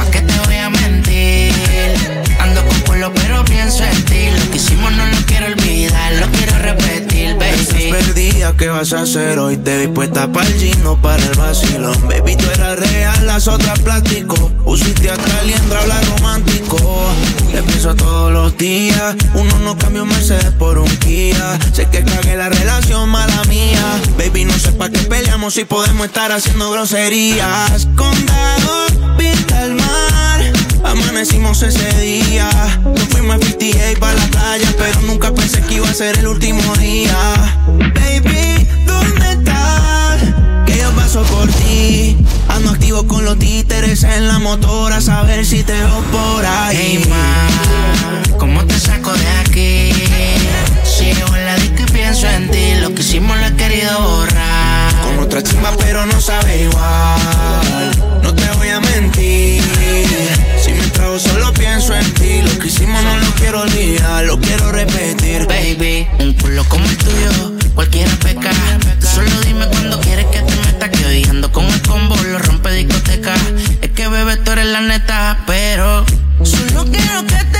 ¿Pa' qué Pero pienso en ti. Lo que hicimos no lo quiero olvidar, lo quiero repetir, baby. perdida, ¿qué vas a hacer hoy? Te vi puesta para el gino, para el vacilón. Baby, tú eras real, las otras plástico. Usiste hasta liendra, habla romántico. Te pienso todos los días. Uno no cambia un Mercedes por un Kia. Sé que cagué la relación, mala mía. Baby, no sé para qué peleamos si podemos estar haciendo groserías. Condado, pinta el mar Amanecimos ese día. Nos fuimos a 58 para la playa, pero nunca pensé que iba a ser el último día. Baby, ¿dónde estás? Que yo paso por ti. Ando activo con los títeres en la motora, a saber si te veo por ahí. Hey, ma, ¿cómo te saco de aquí? Sigo en la disco y pienso en ti. Lo que hicimos lo he querido borrar. Con otra chimba, pero no sabe igual. No te voy a mentir solo pienso en ti. Lo que hicimos no lo quiero olvidar, lo quiero repetir. Baby, un culo como el tuyo, cualquiera peca. Solo dime cuando quieres que te meta. Que hoy ando con el combo, lo rompe discoteca. Es que bebé, tú eres la neta, pero solo quiero que te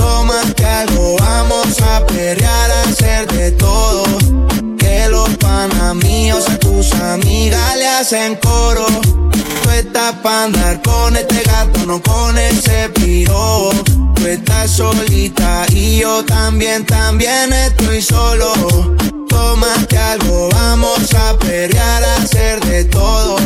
Tómate algo, vamos a perrear, a hacer de todo. Que los panas míos a tus amigas le hacen coro. Tú estás para andar con este gato, no con ese piro. Tú estás solita y yo también, también estoy solo. Tómate algo, vamos a perrear, a hacer de todo.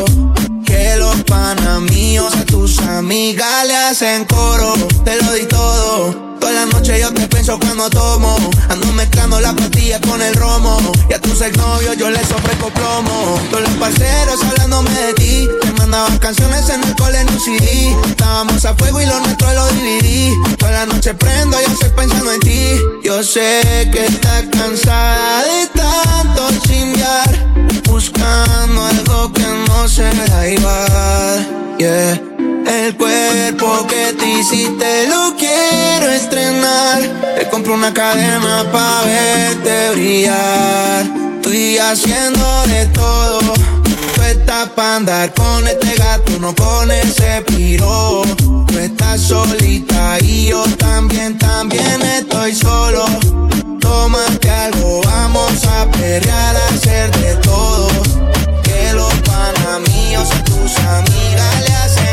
Míos a tus amigas le hacen coro. Te lo di todo. Toda la noche yo te pienso cuando tomo. Ando mezclando la pastilla con el romo. Y a tus exnovios yo les ofrezco plomo. Todos los parceros hablándome de ti. Te mandaban canciones en el cole en un CD. Estábamos a fuego y lo nuestro lo dividí. Toda la noche prendo, yo estoy pensando en ti. Yo sé que estás cansada de tanto chingar. Buscando algo que no será igual. Yeah. El cuerpo que te hiciste lo quiero estrenar. Te compro una cadena pa' verte brillar. Estoy haciendo de todo. Tú estás pa' andar con este gato, no con ese piro. Tú estás solita y yo también, también estoy solo. Tómate algo, vamos a perrear, a hacer de todo. Que los panas míos a tus amigas le hacen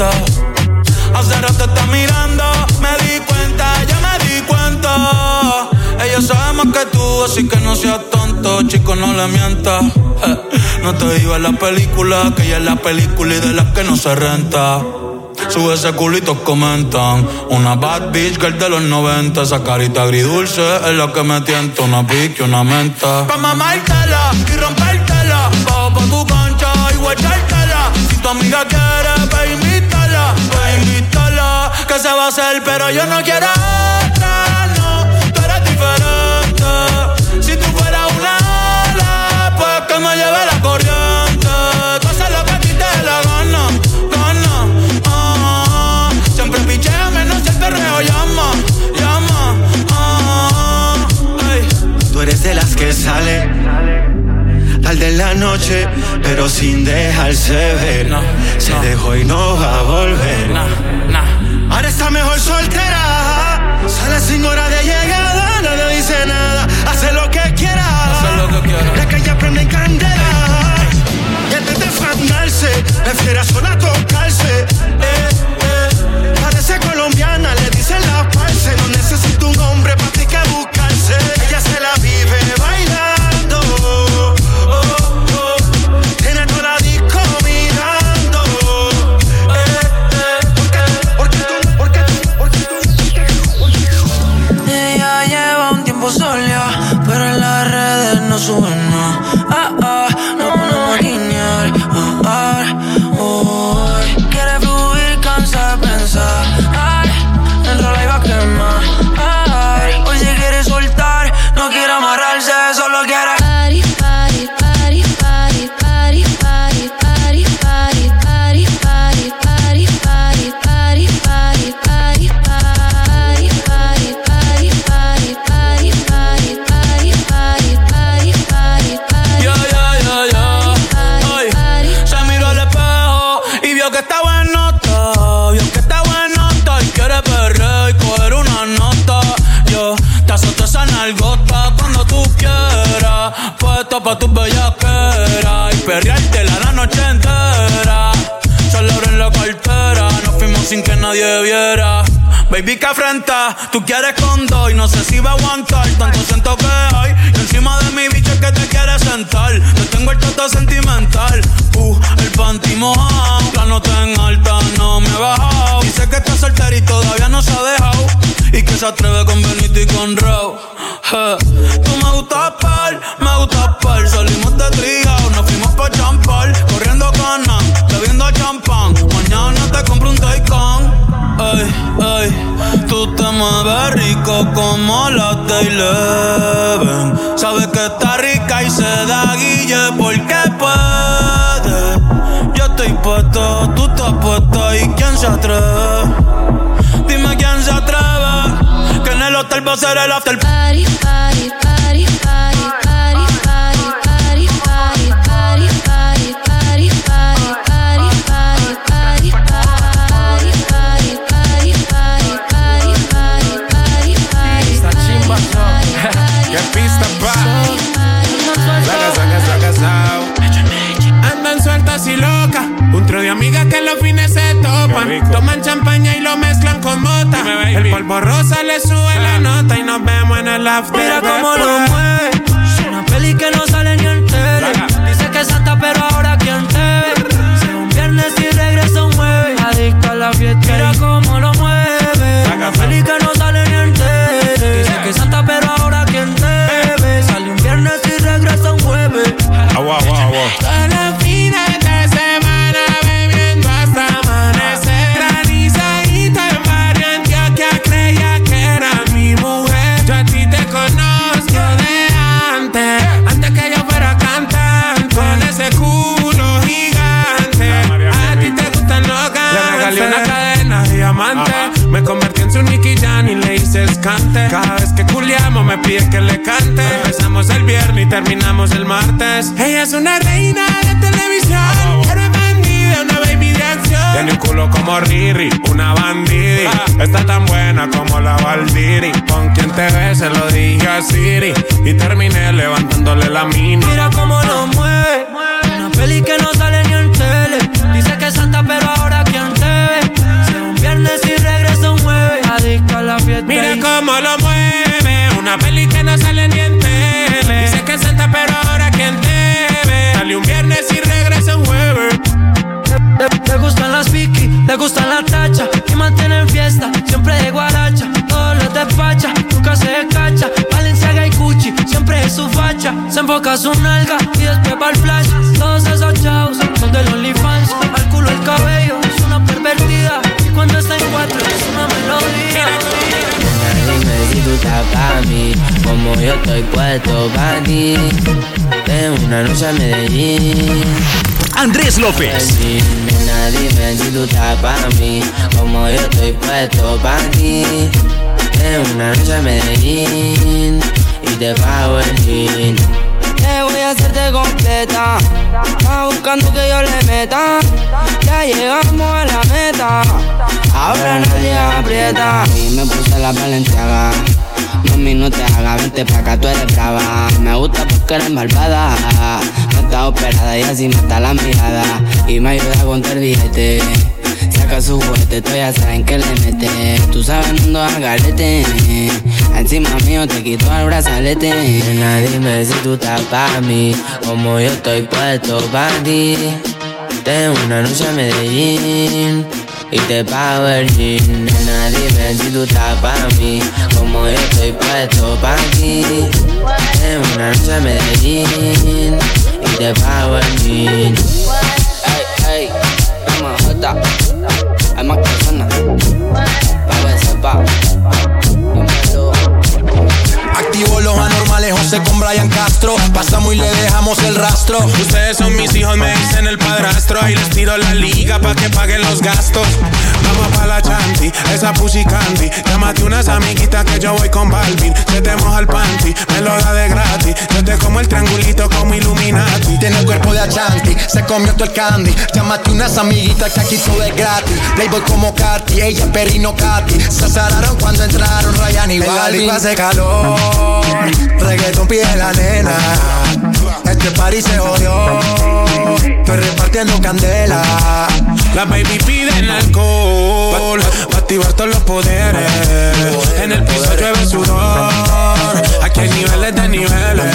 hace rato está mirando. Me di cuenta, ya me di cuenta. Ella sabe más que tú, así que no seas tonto, chico, no le mientas. no te digo en la película, que ella es la película y de las que no se renta. Sube ese culito, comentan. Una bad bitch girl de los 90. Esa carita agridulce es la que me tienta. Una pique, una menta. Pa' mamártela y rompértela. Bajo pa' tu cancha y guachártela. Si tu amiga quiere, ve invítala. Que se va a hacer, pero yo no quiero otra, no. Tú eres diferente. Si tú fueras una ala, pues que me lleve la corriente. Tú haces lo que a ti te la gana, gana. Ah, Siempre pichea menos el perreo llama, llama. Ah, ey. Tú eres de las que sale tarde en la noche, pero sin dejarse ver. No, Se dejó y no va a volver. Nah, nah. Ahora está mejor soltera. Sale sin hora de llegada, no le dice nada. Hace lo que quiera. Lo que quiera. La calle prende en candela. Y antes de fandarse, prefiere sola tocarse. oh, oh. Tus bellaqueras y perreártela la noche entera. Solo abren la cartera, nos fuimos sin que nadie viera. Baby, que afrenta, tú quieres con dos y no sé si va a aguantar tanto siento que hay. Y encima de mi bicho es que te quiere sentar. Te tengo el toto sentimental, uh, panty mojado. La nota en alta no me he bajado. Dice que está soltera y todavía no se ha dejado. Y que se atreve con Benito y con Raw. Je. Tú me gustas par, me gustas par. Salimos de trío, nos fuimos pa' champar. Corriendo cana, bebiendo champán. Mañana te compro un Taycan. Ay, ay, tú te mueves rico como la Eleven. Sabes que está rica y se da guille porque puede. Yo estoy puesto, tú estás puesta y quién se atreve. Dime quién se atreve. Que en el hotel va a ser el after party, party, party, party, party, enfoca su nalga y después va el flash. Todos esos chavos son del OnlyFans. Al culo el cabello es una pervertida. Y cuando está en cuatro es una melodía. Dime si tú estás pa' mí, como yo estoy puesto pa' ti. Tengo una noche a Medellín. Andrés López. Nena, dime si tú estás pa' mí, como yo estoy puesto pa' ti. Tengo una noche a Medellín y te pago el jean. Te voy a hacerte completa. Está buscando que yo le meta. Ya llegamos a la meta. Ahora nadie aprieta. Y me puse la valenciaga. Mami, no te hagas, vente pa' acá, tú eres brava. Me gusta porque eres malvada. No está operada y así mata la mirada. Y me ayuda a contar billete. Saca su juguete, tú ya saben que le mete. Tú sabes, no al garete. Encima mío te quito el brazalete. Nena, dime si tú estás pa' mí. Como yo estoy puesto pa' ti. Tengo una noche a Medellín y te pago el jean. Nena, dime si tú estás pa' mí, como yo estoy puesto pa' ti. Tengo una noche a Medellín y te pago el jean. Ey, ey, vamos jota, hay más personas, pa' ver sepa. Dímelo. Activo los anormales, José con Brian Castro. Pasamos y le dejamos el rastro. Ustedes son mis hijos, me dicen el padrastro. Ahí les tiro la liga pa' que paguen los gastos. Vamos pa' la chanti, esa pussy candy. Llámate unas amiguitas que yo voy con Balvin. Se te moja el panty, me lo da de gratis. Yo te como el triangulito como Illuminati. Tiene el cuerpo de Achanti, se comió todo el candy. Llámate unas amiguitas que aquí todo es gratis. Playboy como Katy, ella es Perino Katy. Se azararon cuando entraron Ryan y Balvin. hace calor, reggaeton pide la nena. Este party se jodió, estoy repartiendo candela. Las baby piden alcohol Pa' activar todos los poderes En el piso llueve sudor Aquí hay niveles de niveles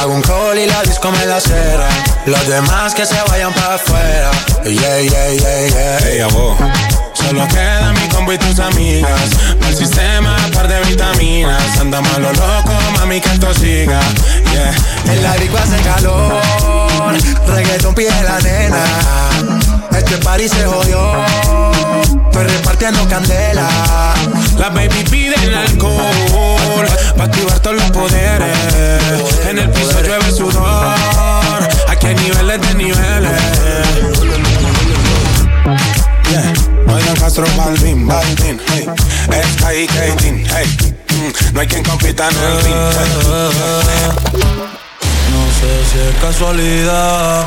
Hago un call y la disco me la cera. Los demás que se vayan para afuera. Yeah, yeah, yeah, yeah. Hey, abo. Solo queda mi combo y tus amigas. El sistema, par de vitaminas. Andamos a lo loco, mami, que esto siga. Yeah. En la disco hace calor. Reggaeton pide la nena. Este party se jodió. Estoy repartiendo candela. Las baby piden alcohol Pa' activar todos los poderes. En el piso llueve sudor. Aquí hay niveles de niveles. Yeah, Oigan Castro Balvin, Balvin, hey. Sky y Katin, hey. Mm, No hay quien compita en el ring. No sé si es casualidad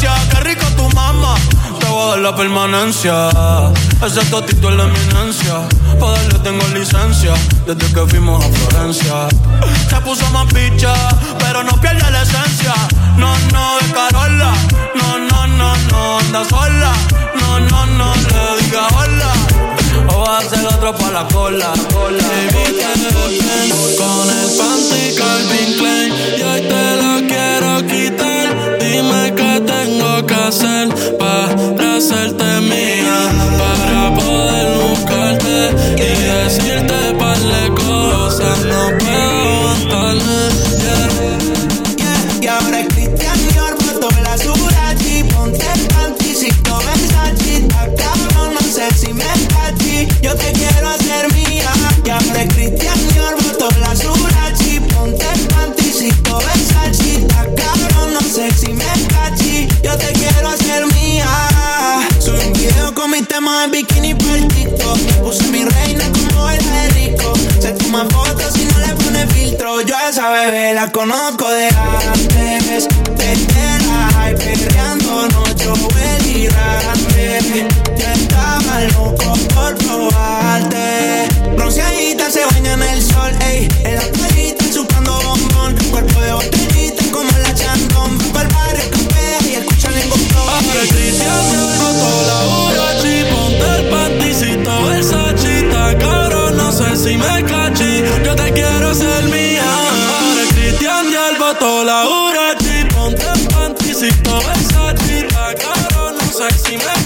esencia. Qué rico tu mamá. Te voy a dar la permanencia. Ese totito es la eminencia. Pa' darle tengo licencia. Desde que fuimos a Florencia. Se puso más picha, pero no pierde la esencia. No, no, de Carola. No, no, no, no, anda sola. No, no, no, le diga hola. O va a hacer otro pa' la cola. ser la conozco de antes. Desde la perreando no Joel y Rante. Ya estaba loco por probarte. Bronceadita se baña en el sol, ey. En la playita chupando bombón. Cuerpo de botellita como la chantón. Va pa'l barrio, y escucha el gotón. Ahora Cristian se la hora, Ponte el panticito, esa chita, cara, no sé si me cachí. Yo te quiero servir toda la hora, y ponte panty si todo es a ti, la cara no sexy me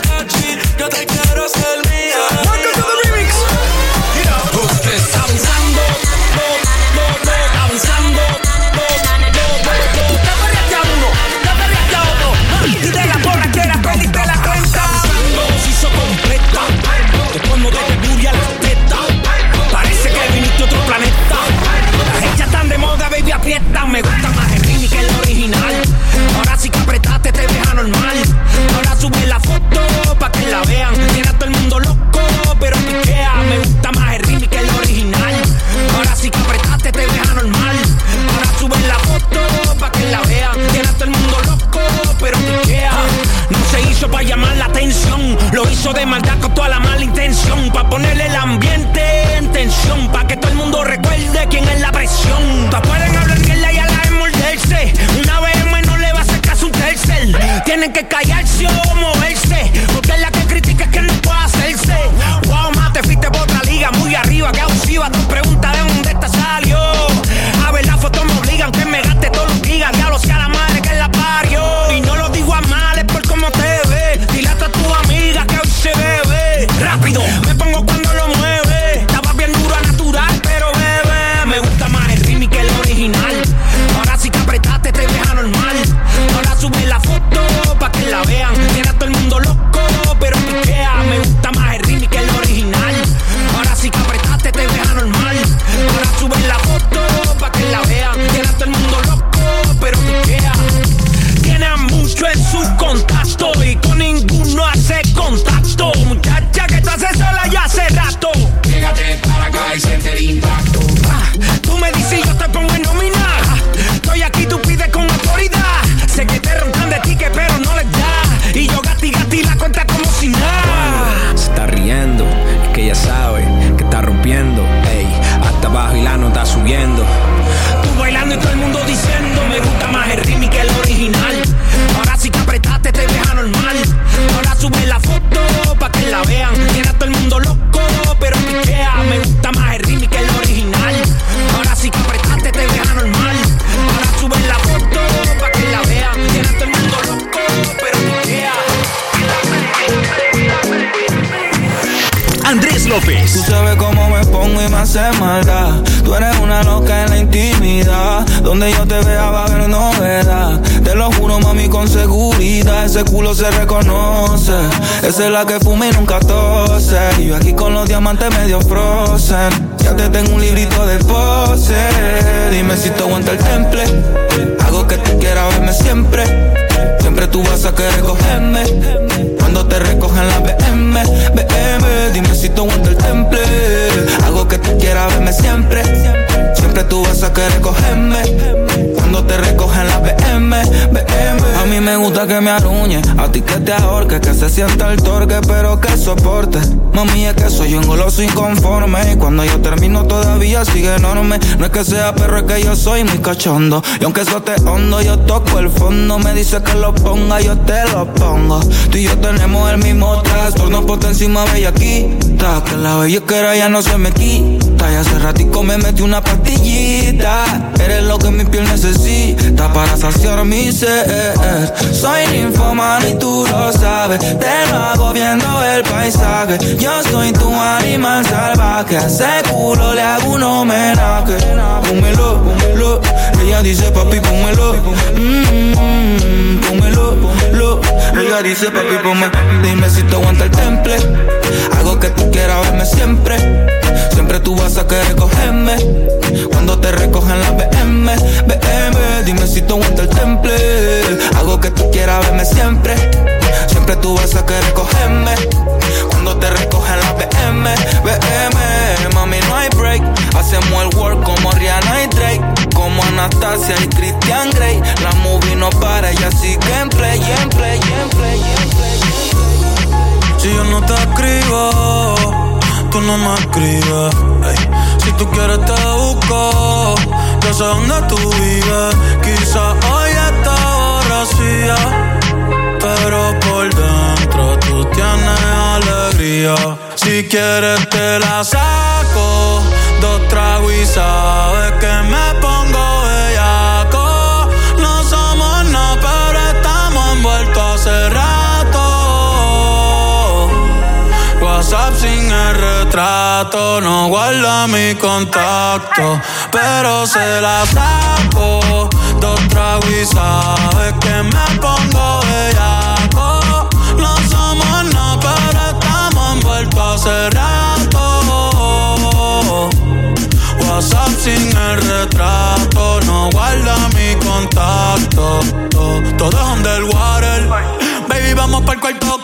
Esa es la que fume y nunca tose. Y yo aquí con los diamantes medio frozen. Ya te tengo un librito de pose. Dime si te aguanta el temple. Hago que tú quieras verme siempre. Siempre tú vas a querer cogerme. Cuando te recogen la BM, BM. Dime si te aguanta el temple. Hago que tú quieras verme siempre siempre tú vas a querer cogerme. Cuando te recogen la BM, BM. A mí me gusta que me aruñe, a ti que te ahorque, que se sienta el torque, pero que soporte. Mami, es que soy un goloso inconforme. Y cuando yo termino todavía sigue enorme. No es que sea perro, es que yo soy muy cachondo. Y aunque eso te hondo, yo toco el fondo. Me dice que lo ponga, yo te lo pongo. Tú y yo tenemos el mismo trastorno, por encima bella aquí. Que la bella que era ya no se me quita. Y hace ratico me metí una pastillita. Eres lo que mi piel necesita para saciar mi ser. Soy ninfomano y tú lo sabes. Te lo hago viendo el paisaje. Yo soy tu animal salvaje. A ese culo le hago un homenaje. Pónmelo, pónmelo. Ella dice papi, pónmelo. Mmm, pónmelo, lo. Ella dice papi, pónmelo. Dime si te aguanta el temple. Algo que tú quieras verme siempre. Siempre tú vas a querer cogerme. Cuando te recogen la BM, BM. Dime si te aguanta el temple. Algo que tú quieras verme siempre. Siempre tú vas a querer cogerme cuando te recogen la BM, BM. Mami, no hay break. Hacemos el work como Rihanna y Drake. Como Anastasia y Christian Grey. La movie no para, ella sigue en play, en play, en play, en play. Si yo no te escribo, tú no me escribes. Si tú quieres te busco, yo sé dónde tú vives. Quizá hoy está borracía, pero por dentro tú tienes si quieres te la saco, dos tragos y sabes que me pongo bellaco. No somos nada, pero estamos envueltos hace rato. WhatsApp sin el retrato, no guarda mi contacto, pero se la saco. Dos tragos y sabes que me pongo bellaco. No somos nada, pero vuelto hace rato. WhatsApp sin el retrato, no guarda mi contacto. Todo es underwater. Baby, vamos para el cuarto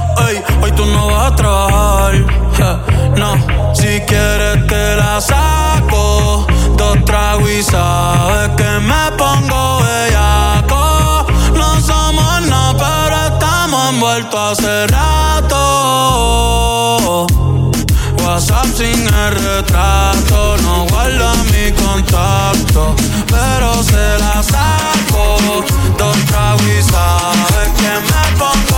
Ey, hoy tú no vas a trabajar. no, si quieres te la saco. Dos tragos y sabes que me pongo bellaco. No somos nada, pero han vuelto hace rato. WhatsApp sin el retrato, no guarda mi contacto, pero se la saco. Dos tragos y sabes que me pongo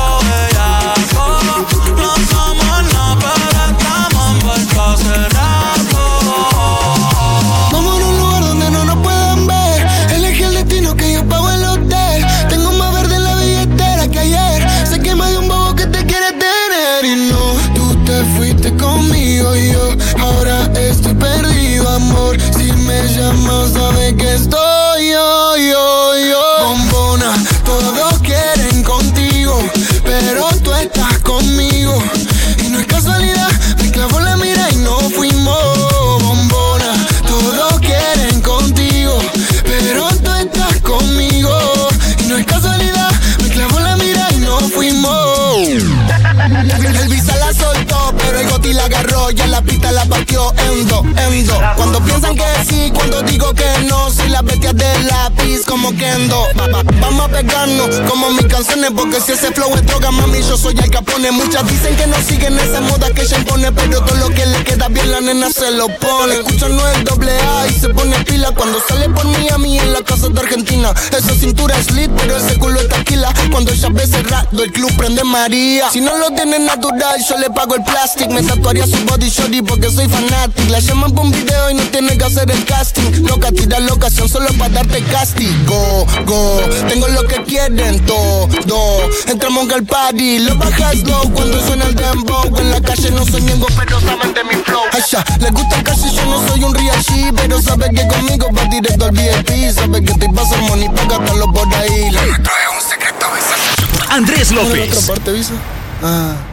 la pista Cuando piensan que sí, cuando digo que no, soy la bestia del lápiz como Kendo. Vamos a pegarnos como mis canciones, porque si ese flow es droga, mami, yo soy el capone. Muchas dicen que no siguen esa moda que se impone, pero todo lo que le queda bien la nena se lo pone. Escuchan no el doble A y se pone pila cuando sale por mí a mí en la casa de Argentina. Esa cintura es lit, pero ese culo está tequila. Cuando ella ve cerrado, el club prende María. Si no lo tiene natural, yo le pago el plastic. Me tatuaría su body shorty porque soy fanatic. La llaman un video y no tienes que hacer el casting. Loca, tira la ocasión solo para darte castigo. Go, tengo lo que quieren todo. Entramos al party, lo bajas low cuando suena el dembow. En la calle no soy pero saben de mi flow. Asha, les gusta casi, yo no soy un riachi, pero sabe que conmigo va directo al VIP. Sabe que te pasa money para gastarlo por ahí. Andrés López. ¿Otra. Ah.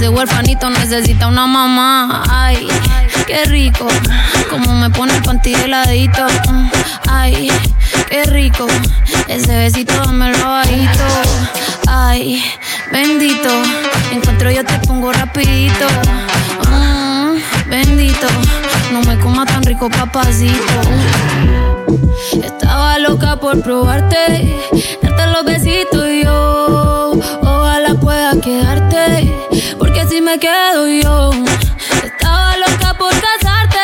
Ese huerfanito necesita una mamá. Ay, qué rico. Como me pone el panty heladito. Ay, qué rico. Ese besito dámelo bajito. Ay, bendito. Encuentro yo te pongo rapidito. Ah, bendito. No me coma tan rico, papacito. Estaba loca por probarte, darte los besitos y yo. Ojalá pueda quedarte me quedo yo. Estaba loca por casarte,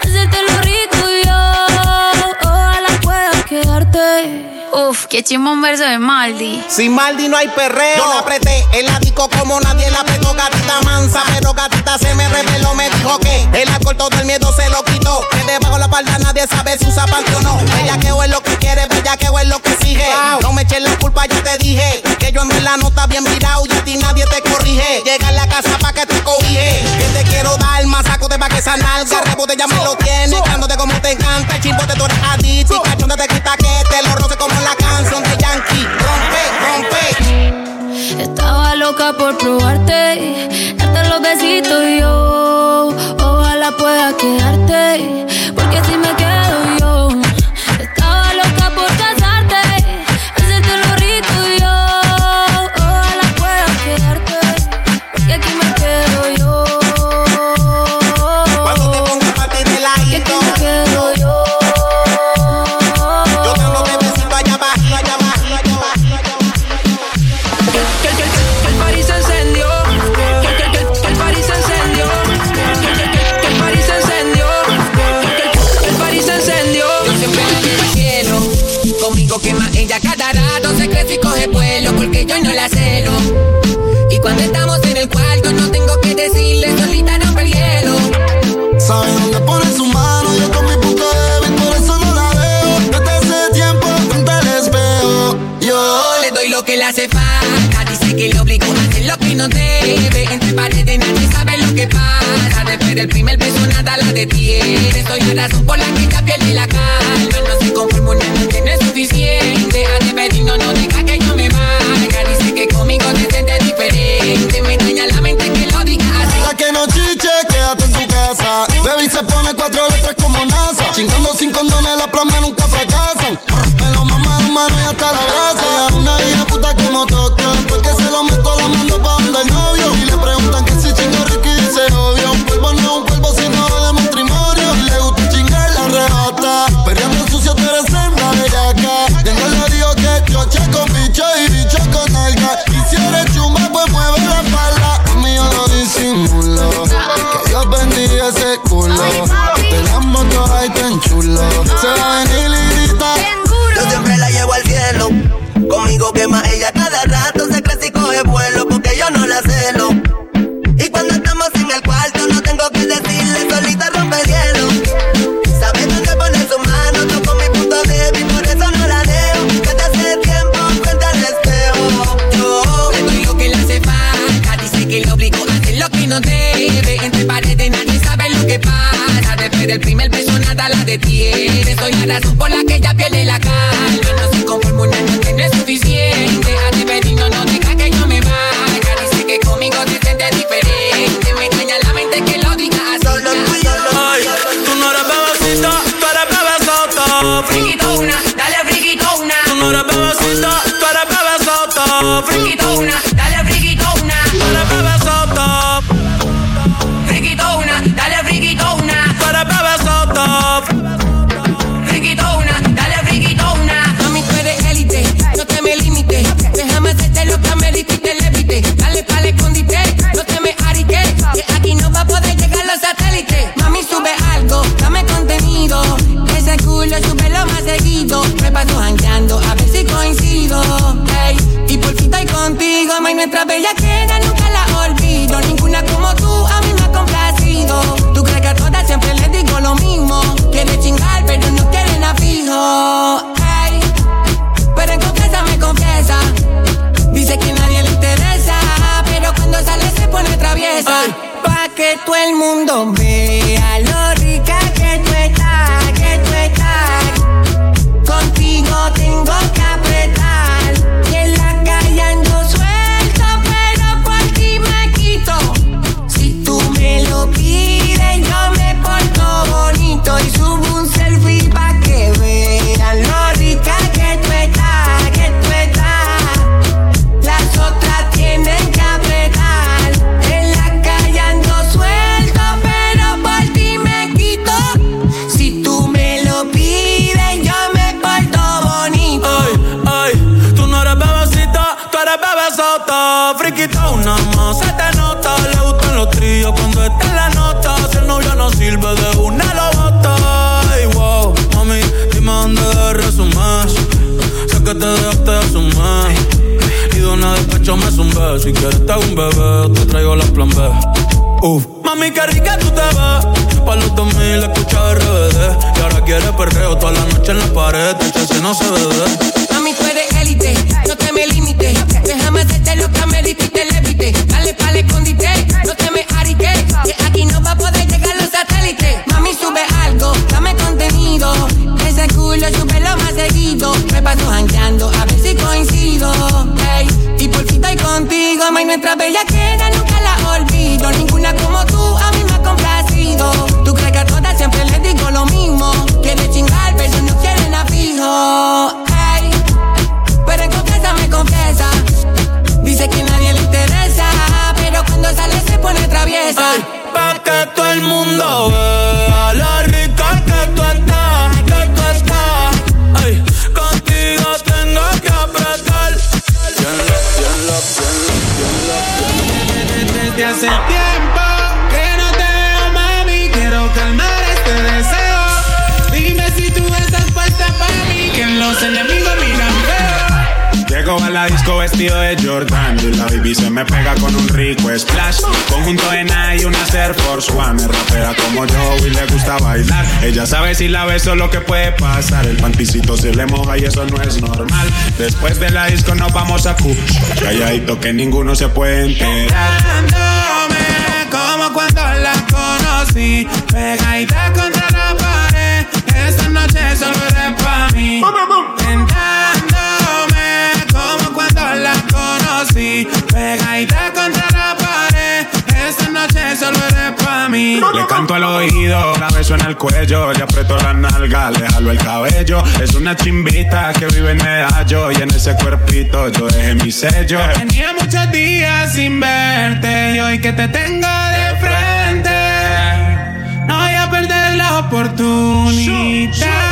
hacerte lo rico y yo. Ojalá puedas quedarte. Uf, qué chimón verso de Maldi. Sin Maldi no hay perreo. Yo la apreté él la disco como nadie la apretó. Gatita mansa, pero gatita se me reveló. Me dijo que el alcohol todo el miedo se lo quitó. Que debajo la palda nadie sabe si usa o no. Ella que lo que quieres bellaqueo es que exige. No me eches la culpa, yo te dije. Que yo ando en la nota bien virado y a nadie te corrige. Llega a la casa pa' que te cobije. Que te quiero dar, más saco de pa' que esa nalga. Rebote ya me lo tienes, cándote como te encanta. El chimbote tú eres adicto y cachonde te quita que te lo roce como la canción de Yankee. Rompe, rompe. Estaba loca por probarte, darte los besitos y yo. Ojalá pueda quedarte no se ve. Hace tiempo que no te veo, mami. Quiero calmar este deseo. Dime si tú estás puesta para mí. Que los enemigos miran. Llego a la disco vestido de Jordan y la baby se me pega con un rico splash. Conjunto de Nike y una Air Force One. Es rapera como yo y le gusta bailar. Ella sabe si la beso lo que puede pasar. El panticito se le moja y eso no es normal. Después de la disco nos vamos a Kush. Calladito que ninguno se puede enterar. Dándome como cuando la conocí. Pegadita contra la pared. Esta noche solo eres pa' mí. Tentándome Pegadita contra la pared. Esta noche solo eres pa' mí. Le canto al oído, la beso en el cuello, le aprieto la nalga, le jalo el cabello. Es una chimbita que vive en Medallo y en ese cuerpito yo dejé mi sello. Tenía muchos días sin verte y hoy que te tengo de frente, no voy a perder la oportunidad.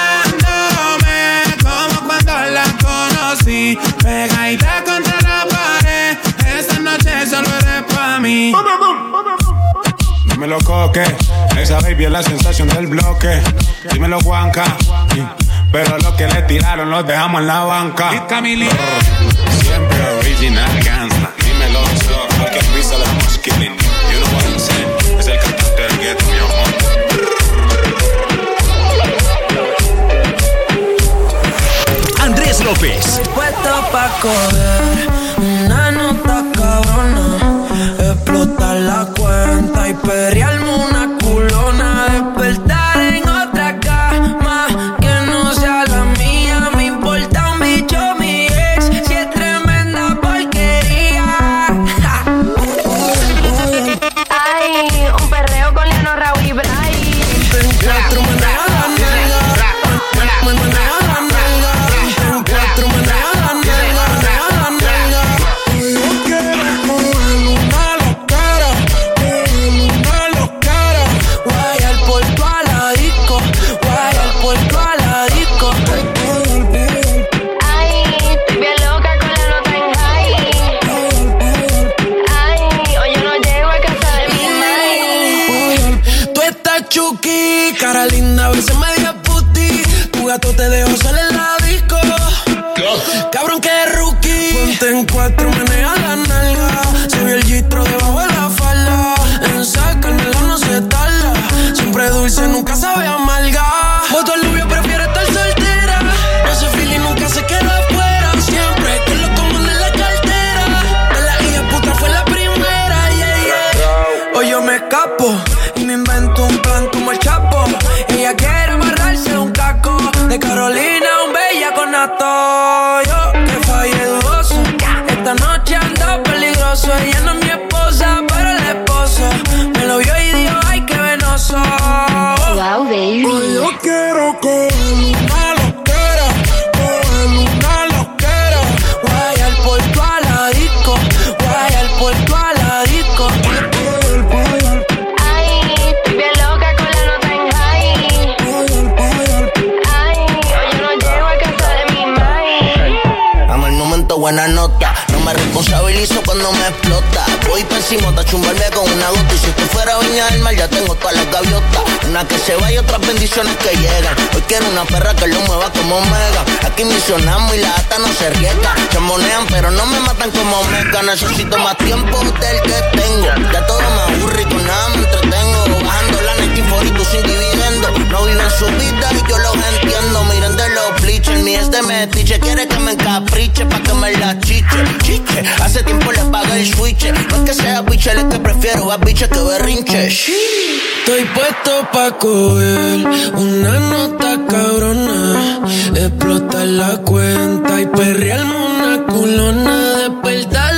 pegadita contra la pared. Esta noche solo eres pa' mí. Dímelo coque, esa baby es la sensación del bloque. Dímelo Juanca, pero lo que le tiraron los dejamos en la banca. Siempre original Puesto pa' coger una nota cabrona, explotar la cuenta y perrearme una Ponte en responsabilizo cuando me explota. Voy pésimo a chumbarme con una gota. Y si tú fuera viña del mar, ya tengo todas las gaviotas. Una que se va y otras bendiciones que llegan. Hoy quiero una perra que lo mueva como mega. Aquí misionamos y la ata no se riega. Se monean, pero no me matan como mega. Necesito más tiempo del que tengo. Ya todo me aburre y con nada me entretengo. Bajando la 94 y tú sin dividendo. No viven su vida y yo los entiendo. Miren de los bleachers, ni este metiche. Quiere que me encapriche pa' que me la chiche. Chiche, hace tiempo le pagué el switch. No es que sea biche, es que prefiero a biche que berrinche. Estoy puesto pa' coger una nota cabrona, explotar la cuenta y perrearme una culona, despertarle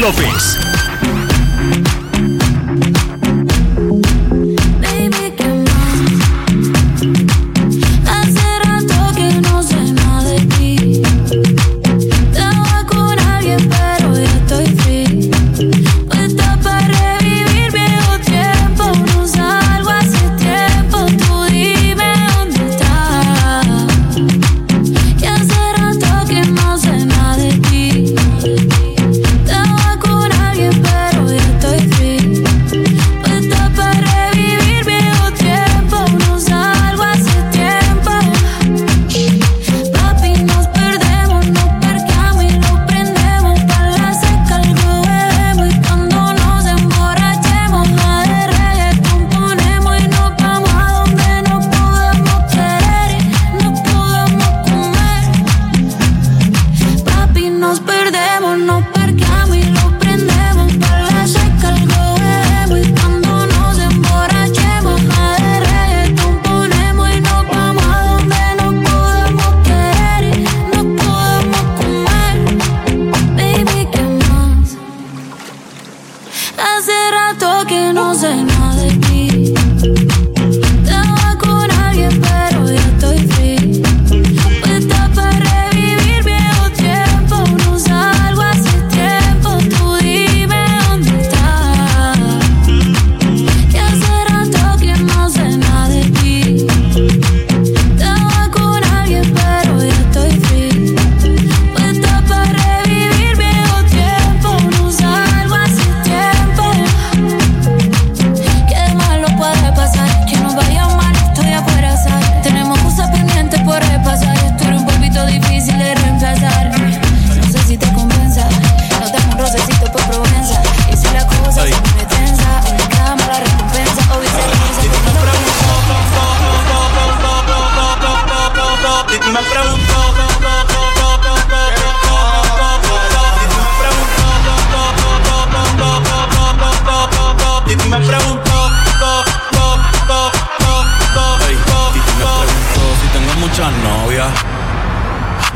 López.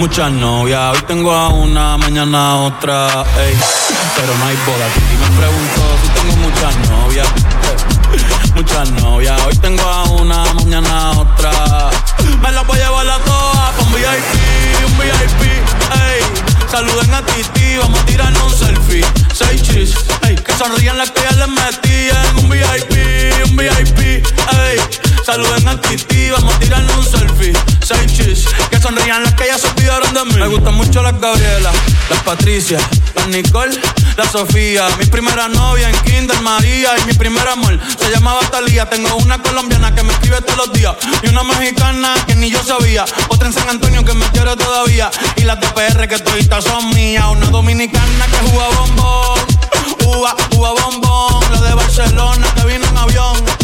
Muchas novias, hoy tengo a una, mañana otra, ey, pero no hay boda. Y me pregunto si tengo muchas novias, muchas novias, hoy tengo a una, mañana otra. Me las voy a llevar a todas con VIP, un VIP, ey. Saluden a Titi, vamos a tirarnos un selfie. Seis chis, ey, que sonrían las que les metían. Un VIP, un VIP, ey. Saluden a Titi, vamos a tirarnos un selfie. Seis chis, que sonrían las que ya se olvidaron de mí. Me gustan mucho las Gabriela, las Patricia, las Nicole, la Sofía. Mi primera novia en Kinder María y mi primer amor se llamaba Talía. Tengo una colombiana que me escribe todos los días y una mexicana que ni yo sabía. Otra en San Antonio que me quiere todavía y las de PR que toditas son mías. Una dominicana que juega bombón, uva, uva bombón. La de Barcelona que vino en avión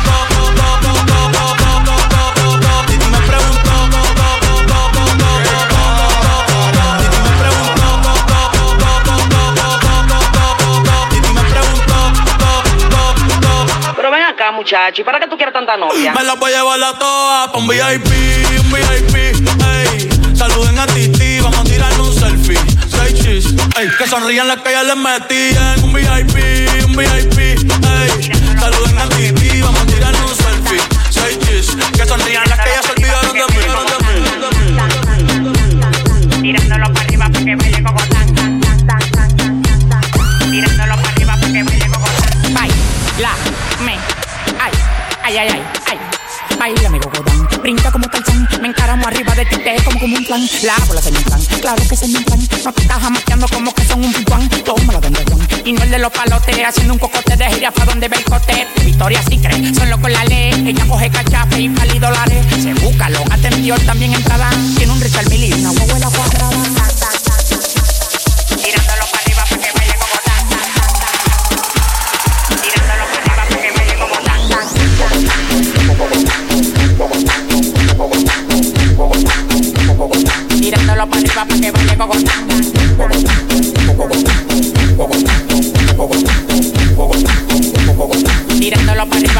muchacho. ¿Y para qué tú quieres tanta novia? Me la voy a llevar la toa un VIP, un VIP, ey. Saluden a Titi, vamos a tirar un selfie. Seis chis, ey. Que sonrían las que ya les metían. Un VIP, un VIP, ey. Saluden a Titi, vamos a tirar un selfie. Seis chis, que sonrían encaramo arriba de ti, te como como un plan, la bola se me plan, claro que se me plan, no te estás amateando como que son un pipuán, toma la de Juan, y no el de los palotes, haciendo un cocote de jirafa donde ve el cote, Victoria sí cree, son locos la ley, ella coge cachafe y pali dólares, se busca, lo atendió también entrada, tiene un Richard Mille y una huevuela cuadrada. Tirándolo para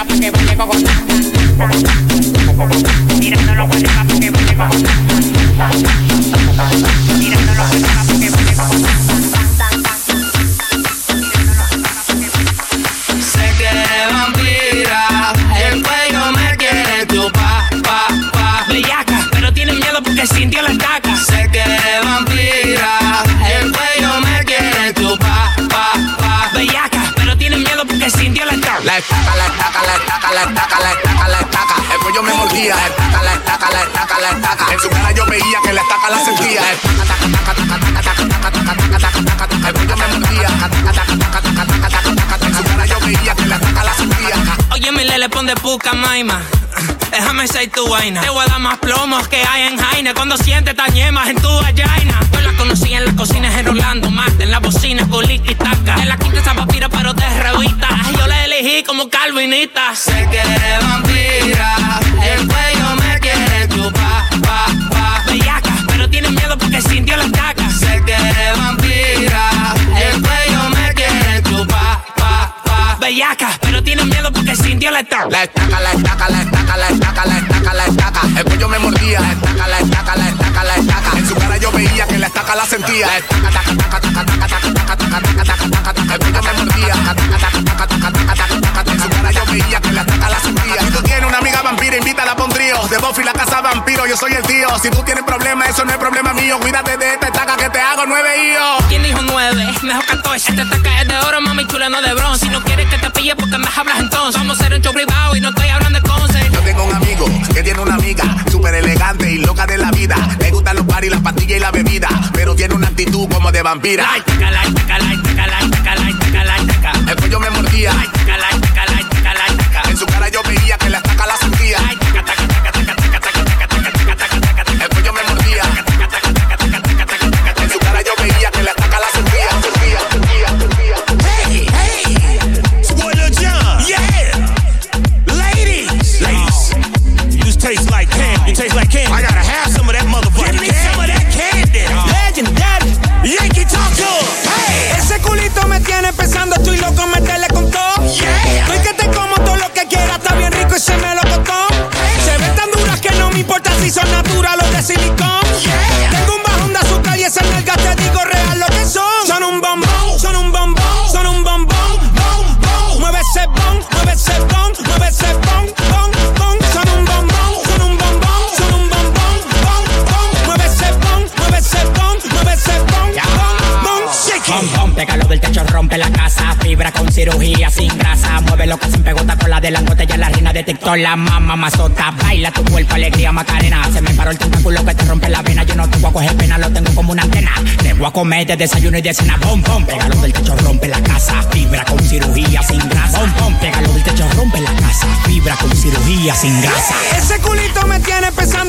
la estaca, la estaca, la estaca. En su cara yo veía que la estaca la sentía. Yo. En su cara yo veía que la estaca la sentía. Oye, mi le pon de puca, maima. Déjame ser tu vaina. Te voy a dar más plomos que hay en Jaina. Cuando sientes tan yemas en tu vallaina. Yo la conocí en las cocinas en Rolando Marte. En la bocina, con y taca. En la quinta esa papira, pero te revista. Yo le elegí como calvinita. Se quiere vampira, el cuello me quiere tu pa, pa, pa. Bellaca, pero tiene miedo porque sintió la estaca. Se quiere vampira, el cuello me quiere tu pa, pa, pa. Bellaca, pero tiene miedo porque sintió la estaca. La estaca, la estaca, la estaca, la estaca, la estaca, la estaca. El cuello me mordía. La estaca, la estaca, la estaca, la estaca. En su cara yo veía que la estaca la sentía. La estaca, taca, taca, taca, taca, taca, taca, taca, taca, taca, taca. El cuello me mordía. Taca, taca, taca, taca, taca, taca, taca. En yo que la estaca la sentía. Si tú tienes una amiga vampira, invítala pa' un trío. De Buffy la casa vampiro, yo soy el tío. Si tú tienes problemas, eso no es problema mío. Cuídate de esta estaca que te hago nueve hijos. ¿Quién dijo nueve? Mejor 14. Esta estaca es de oro, mami chula, no de bronce. Si no quieres que te pille, porque me hablas entonces. Vamos a hacer un show privado y no estoy hablando de conce. Yo tengo un amigo que tiene una amiga súper elegante y loca de la vida. Le gustan los paris, las pastillas y la bebida, pero tiene una actitud como de vampira. Like, taca, like, taca, like, taca, like, taca, like, taca, like, taca. El cuello me mordía. Like, su cara yo veía que la rompe la casa. Fibra con cirugía sin grasa. Mueve lo que sin pegota con la de la ya la reina de TikTok, la mamá mazota. Baila tu cuerpo, alegría, macarena. Se me paró el tentáculo que te rompe la vena. Yo no te voy a coger pena, lo tengo como una antena. Te voy a comer de desayuno y de cena. Pom, pom, pégalo del techo, rompe la casa. Fibra con cirugía sin grasa. Pom, pom, pégalo del techo, rompe la casa. Fibra con cirugía sin grasa. Ese culito me tiene pensando,